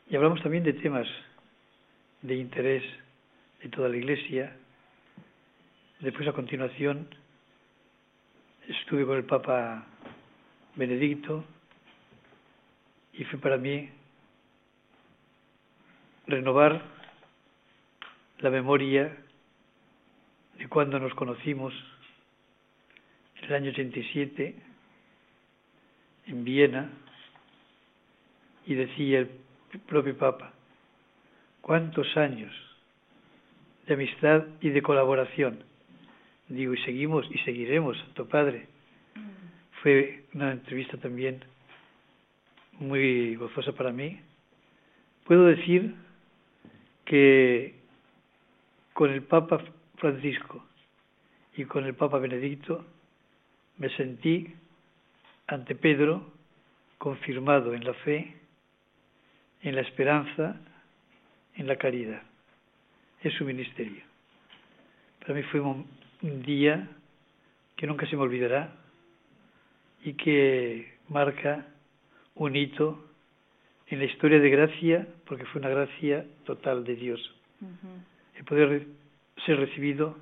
Speaker 2: y hablamos también de temas de interés de toda la Iglesia. Después, a continuación, estuve con el Papa Benedicto y fue para mí renovar la memoria de cuando nos conocimos en el año 87 en Viena y decía el propio Papa, cuántos años de amistad y de colaboración. Digo, y seguimos y seguiremos, Santo Padre. Fue una entrevista también muy gozosa para mí. Puedo decir que con el Papa Francisco y con el Papa Benedicto me sentí ante Pedro confirmado en la fe, en la esperanza, en la caridad. Es su ministerio. Para mí fue un, día que nunca se me olvidará y que marca un hito en la historia de gracia, porque fue una gracia total de Dios el poder ser recibido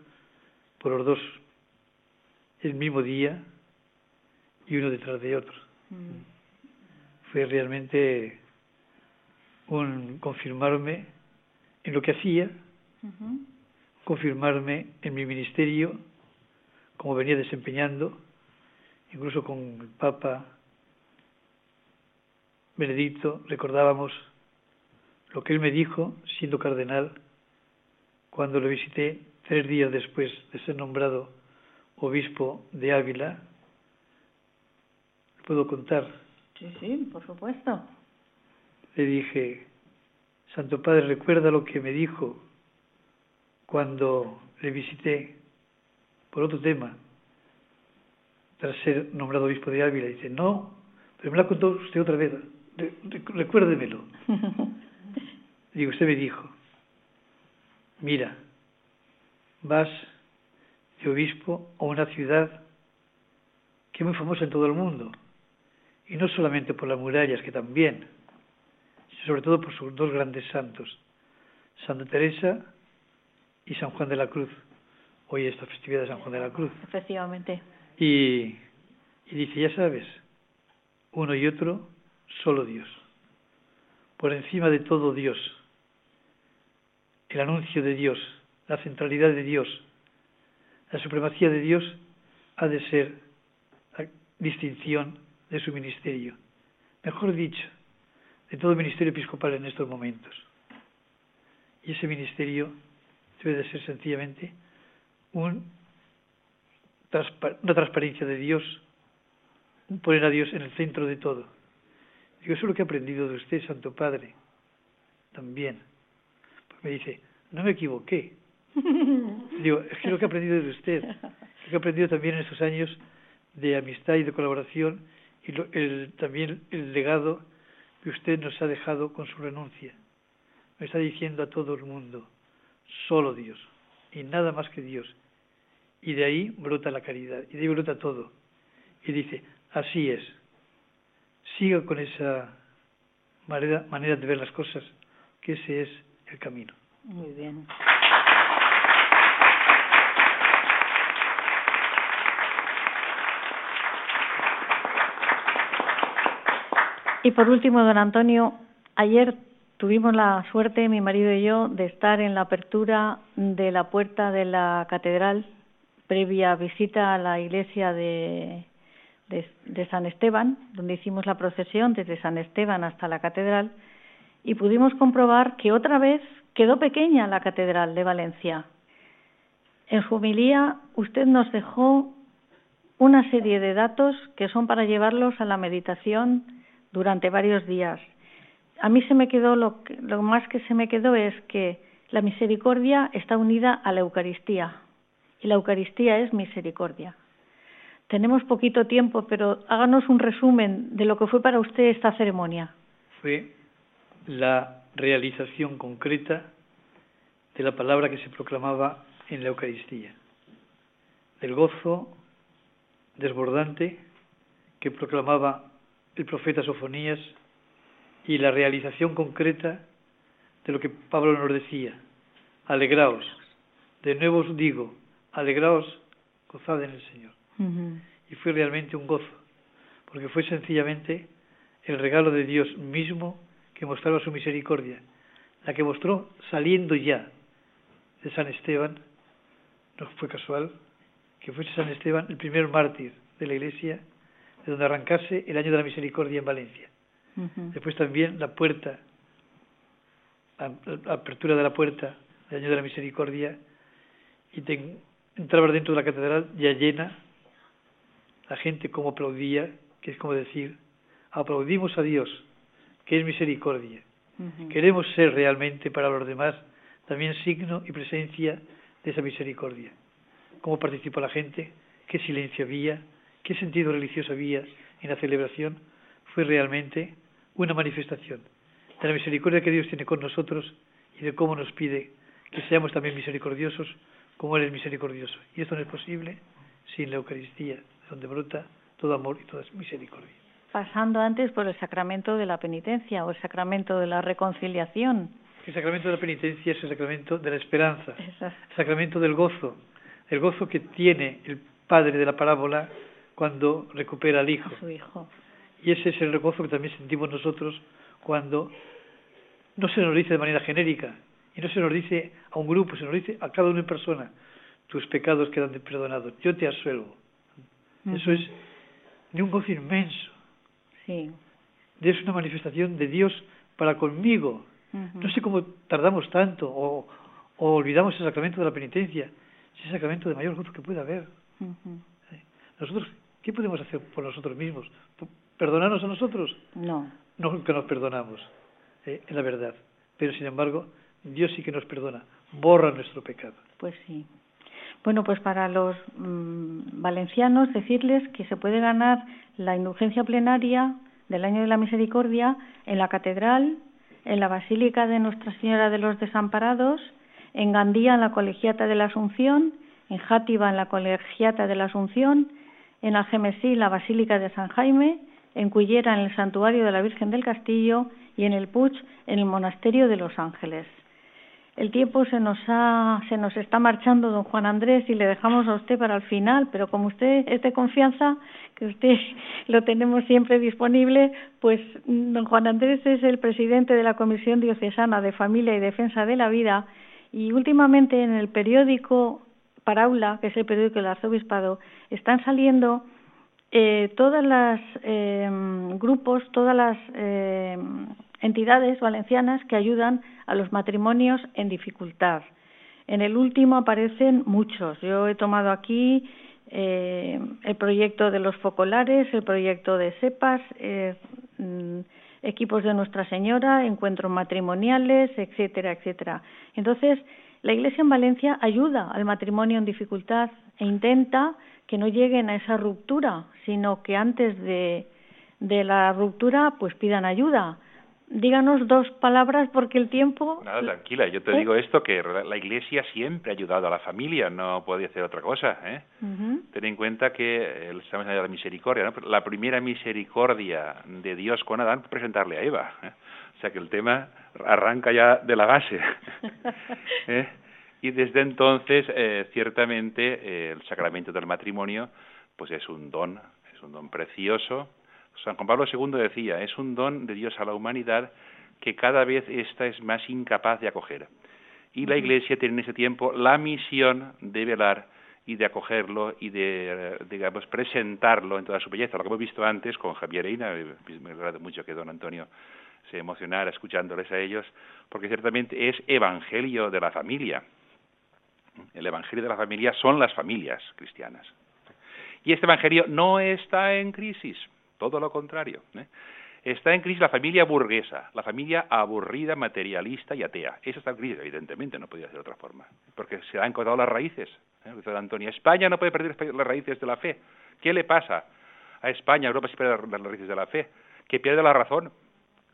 Speaker 2: por los dos el mismo día y uno detrás de otro. Mm. Fue realmente un confirmarme en lo que hacía, confirmarme en mi ministerio, como venía desempeñando, incluso con el Papa Benedicto recordábamos lo que él me dijo siendo cardenal cuando lo visité tres días después de ser nombrado obispo de Ávila, puedo contar.
Speaker 1: Sí, sí, por supuesto.
Speaker 2: Le dije, Santo Padre, recuerda lo que me dijo cuando le visité por otro tema, tras ser nombrado obispo de Ávila. Dice, no, pero me lo ha contado usted otra vez, recuérdemelo. [laughs] Digo, usted me dijo, mira, vas de obispo a una ciudad que es muy famosa en todo el mundo, y no solamente por las murallas, que también, sino sobre todo por sus dos grandes santos, Santa Teresa y San Juan de la Cruz. Hoy esta festividad de San Juan de la Cruz.
Speaker 1: Efectivamente.
Speaker 2: Y, y dice, ya sabes, uno y otro, solo Dios. Por encima de todo Dios. El anuncio de Dios, la centralidad de Dios, la supremacía de Dios ha de ser la distinción de su ministerio. Mejor dicho, de todo ministerio episcopal en estos momentos. Y ese ministerio debe de ser sencillamente un, una transparencia de Dios, poner a Dios en el centro de todo. Digo, eso es lo que he aprendido de usted, Santo Padre, también. Me dice, no me equivoqué. [laughs] Digo, es que lo que he aprendido de usted, lo que he aprendido también en estos años de amistad y de colaboración, y el, también el legado que usted nos ha dejado con su renuncia. Me está diciendo a todo el mundo, solo Dios, y nada más que Dios. Y de ahí brota la caridad, y de ahí brota todo. Y dice, así es, siga con esa manera, manera de ver las cosas, que ese es camino.
Speaker 1: Muy bien. Y por último, don Antonio, ayer tuvimos la suerte, mi marido y yo, de estar en la apertura de la puerta de la catedral previa visita a la iglesia de, San Esteban, donde hicimos la procesión desde San Esteban hasta la catedral, y pudimos comprobar que otra vez quedó pequeña la catedral de Valencia. En su homilía usted nos dejó una serie de datos que son para llevarlos a la meditación durante varios días. A mí se me quedó lo, lo más que se me quedó es que la misericordia está unida a la Eucaristía y la Eucaristía es misericordia. Tenemos poquito tiempo, pero háganos un resumen de lo que fue para usted esta ceremonia.
Speaker 2: Fue la realización concreta de la palabra que se proclamaba en la Eucaristía, del gozo desbordante que proclamaba el profeta Sofonías y la realización concreta de lo que Pablo nos decía. Alegraos. De nuevo os digo, alegraos, gozad en el Señor. Y fue realmente un gozo, porque fue sencillamente el regalo de Dios mismo que mostraba su misericordia, la que mostró saliendo ya de San Esteban, no fue casual que fuese San Esteban el primer mártir de la Iglesia de donde arrancase el año de la misericordia en Valencia. Después también la puerta, la apertura de la puerta del año de la misericordia, y te, entrabas dentro de la catedral ya llena, la gente como aplaudía, que es como decir, aplaudimos a Dios, que es misericordia. Queremos ser realmente para los demás también signo y presencia de esa misericordia. Cómo participó la gente, qué silencio había, qué sentido religioso había en la celebración, fue realmente una manifestación de la misericordia que Dios tiene con nosotros y de cómo nos pide que seamos también misericordiosos como Él es misericordioso. Y esto no es posible sin la Eucaristía, donde brota todo amor y toda misericordia.
Speaker 1: Pasando antes por el sacramento de la penitencia o el sacramento de la reconciliación.
Speaker 2: El sacramento de la penitencia es el sacramento de la esperanza, el sacramento del gozo, el gozo que tiene el padre de la parábola cuando recupera al hijo.
Speaker 1: su hijo.
Speaker 2: Y ese es el gozo que también sentimos nosotros cuando no se nos dice de manera genérica y no se nos dice a un grupo, se nos dice a cada en persona, tus pecados quedan perdonados, yo te asuelvo. Eso es de un gozo inmenso.
Speaker 1: Sí.
Speaker 2: Es una manifestación de Dios para conmigo. No sé cómo tardamos tanto o, o olvidamos el sacramento de la penitencia, es el sacramento de mayor gozo que puede haber. ¿Eh? Nosotros, ¿qué podemos hacer por nosotros mismos? ¿Perdonarnos a nosotros?
Speaker 1: No.
Speaker 2: No, que nos perdonamos, ¿eh? en la verdad. Pero, sin embargo, Dios sí que nos perdona, borra nuestro pecado.
Speaker 1: Pues sí. Bueno, pues para los mm, valencianos decirles que se puede ganar la indulgencia plenaria del Año de la Misericordia en la Catedral, en la Basílica de Nuestra Señora de los Desamparados, en Gandía en la Colegiata de la Asunción, en Játiva en la Colegiata de la Asunción, en Algemesí la Basílica de San Jaime, en Cullera en el Santuario de la Virgen del Castillo y en el Puig en el Monasterio de los Ángeles. El tiempo se nos ha, se nos está marchando, don Juan Andrés, y le dejamos a usted para el final, pero como usted es de confianza, que usted [laughs] lo tenemos siempre disponible, pues don Juan Andrés es el presidente de la Comisión Diocesana de Familia y Defensa de la Vida, y últimamente en el periódico Paraula, que es el periódico del Arzobispado, están saliendo eh, todas las eh, grupos, todas las eh, entidades valencianas que ayudan a los matrimonios en dificultad. En el último aparecen muchos. Yo he tomado aquí eh, el proyecto de los focolares, el proyecto de CEPAS, eh, mm, equipos de Nuestra Señora, encuentros matrimoniales, etcétera, etcétera. Entonces, la Iglesia en Valencia ayuda al matrimonio en dificultad e intenta que no lleguen a esa ruptura, sino que antes de, de la ruptura pues pidan ayuda díganos dos palabras porque el tiempo...
Speaker 6: Nada, tranquila, yo te ¿Eh? digo esto, que la Iglesia siempre ha ayudado a la familia, no puede hacer otra cosa. ¿eh? Ten en cuenta que estamos hablando de la misericordia, ¿no? la primera misericordia de Dios con Adán fue presentarle a Eva. ¿eh? O sea que el tema arranca ya de la base. [laughs] ¿eh? Y desde entonces, eh, ciertamente, el sacramento del matrimonio pues es un don, es un don precioso, San Juan Pablo II decía, es un don de Dios a la humanidad que cada vez ésta es más incapaz de acoger. Y la Iglesia tiene en ese tiempo la misión de velar y de acogerlo y de, digamos, presentarlo en toda su belleza. Lo que hemos visto antes con Javier Eina, me agrada mucho que don Antonio se emocionara escuchándoles a ellos, porque ciertamente es evangelio de la familia. El evangelio de la familia son las familias cristianas. Y este evangelio no está en crisis todo lo contrario. ¿eh? Está en crisis la familia burguesa, la familia aburrida, materialista y atea. Eso está en crisis, evidentemente, no podía ser de otra forma, porque se han encontrado las raíces. ¿eh? Dice Antonio, España no puede perder las raíces de la fe. ¿Qué le pasa a España, a Europa, si pierde las raíces de la fe? Que pierde la razón,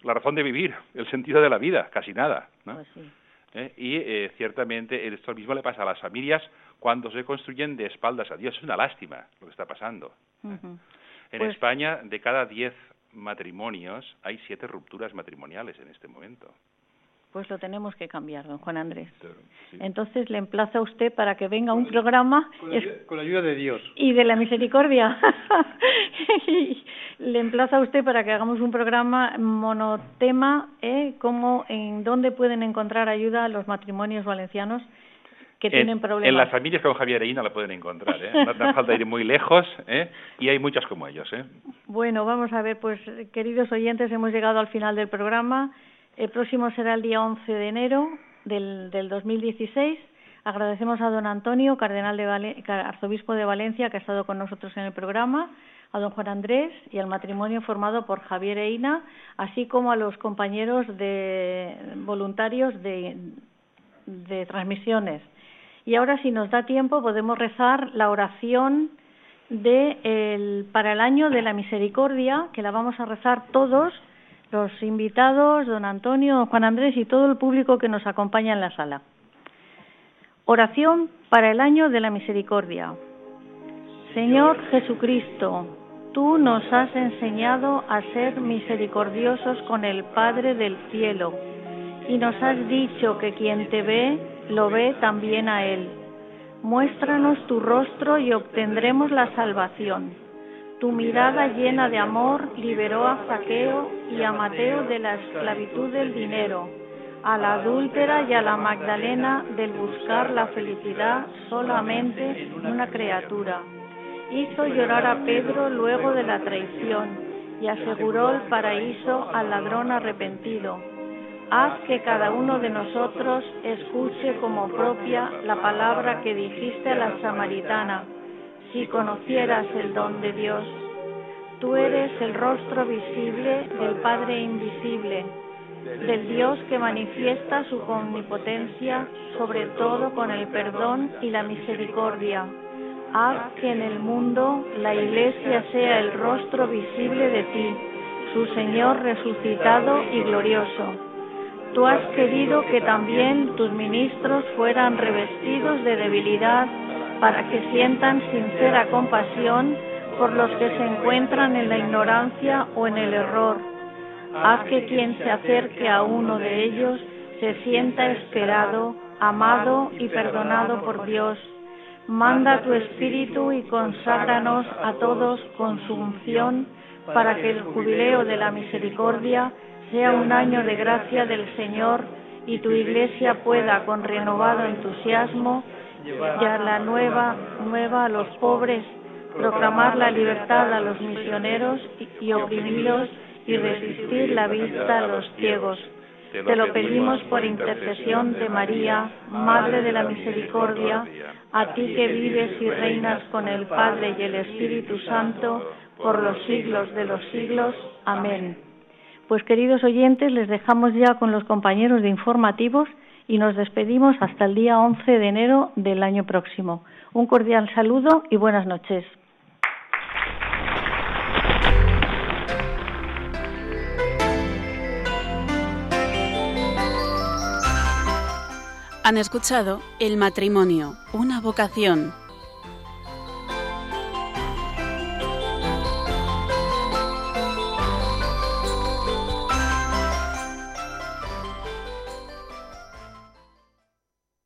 Speaker 6: la razón de vivir, [laughs] el sentido de la vida, casi nada. ¿no? Pues ¿Eh? Y eh, ciertamente esto mismo le pasa a las familias cuando se construyen de espaldas a Dios. Es una lástima lo que está pasando. En pues España, de cada diez matrimonios, hay siete rupturas matrimoniales en este momento.
Speaker 1: Pues lo tenemos que cambiar, don Juan Andrés. Entonces le emplazo a usted para que venga un programa.
Speaker 2: Con la, ayuda, de Dios.
Speaker 1: Y de la misericordia. [laughs] le emplazo a usted para que hagamos un programa monotema, ¿eh? Cómo, en dónde pueden encontrar ayuda los matrimonios valencianos que tienen problemas.
Speaker 6: En las familias con Javier Eina la pueden encontrar, ¿eh? no hace [laughs] falta ir muy lejos, ¿eh? y hay muchas como ellos. ¿eh?
Speaker 1: Bueno, vamos a ver, pues queridos oyentes, hemos llegado al final del programa. El próximo será el día 11 de enero del, del 2016. Agradecemos a don Antonio, cardenal de arzobispo de Valencia, que ha estado con nosotros en el programa, a don Juan Andrés y al matrimonio formado por Javier Eina, así como a los compañeros de voluntarios de, de transmisiones y ahora, si nos da tiempo, podemos rezar la oración de el, para el año de la misericordia, que la vamos a rezar todos los invitados, don Antonio, Juan Andrés y todo el público que nos acompaña en la sala. Oración para el año de la misericordia. Señor Jesucristo, tú nos has enseñado a ser misericordiosos con el Padre del cielo y nos has dicho que quien te ve lo ve también a Él. Muéstranos tu rostro y obtendremos la salvación. Tu mirada llena de amor liberó a Zaqueo y a Mateo de la esclavitud del dinero, a la adúltera y a la Magdalena del buscar la felicidad solamente en una criatura. Hizo llorar a Pedro luego de la traición y aseguró el paraíso al ladrón arrepentido Haz que cada uno de nosotros escuche como propia la palabra que dijiste a la samaritana. si conocieras el don de Dios. Tú eres el rostro visible del Padre invisible, del Dios que manifiesta su omnipotencia, sobre todo con el perdón y la misericordia. Haz que en el mundo la Iglesia sea el rostro visible de ti, su Señor resucitado y glorioso. Tú has querido que también tus ministros fueran revestidos de debilidad para que sientan sincera compasión por los que se encuentran en la ignorancia o en el error. Haz que quien se acerque a uno de ellos se sienta esperado, amado y perdonado por Dios. Manda tu espíritu y conságranos a todos con su unción para que el jubileo de la misericordia sea un año de gracia del Señor y tu iglesia pueda con renovado entusiasmo llevar la nueva, nueva a los pobres, proclamar la libertad a los misioneros y oprimidos y resistir la vista a los ciegos. Te lo pedimos por intercesión de María, Madre de la Misericordia, a ti que vives y reinas con el Padre y el Espíritu Santo, por los siglos de los siglos. Amén. Pues queridos oyentes, les dejamos ya con los compañeros de informativos y nos despedimos hasta el día 11 de enero del año próximo. Un cordial saludo y buenas noches.
Speaker 8: Han escuchado El matrimonio, una vocación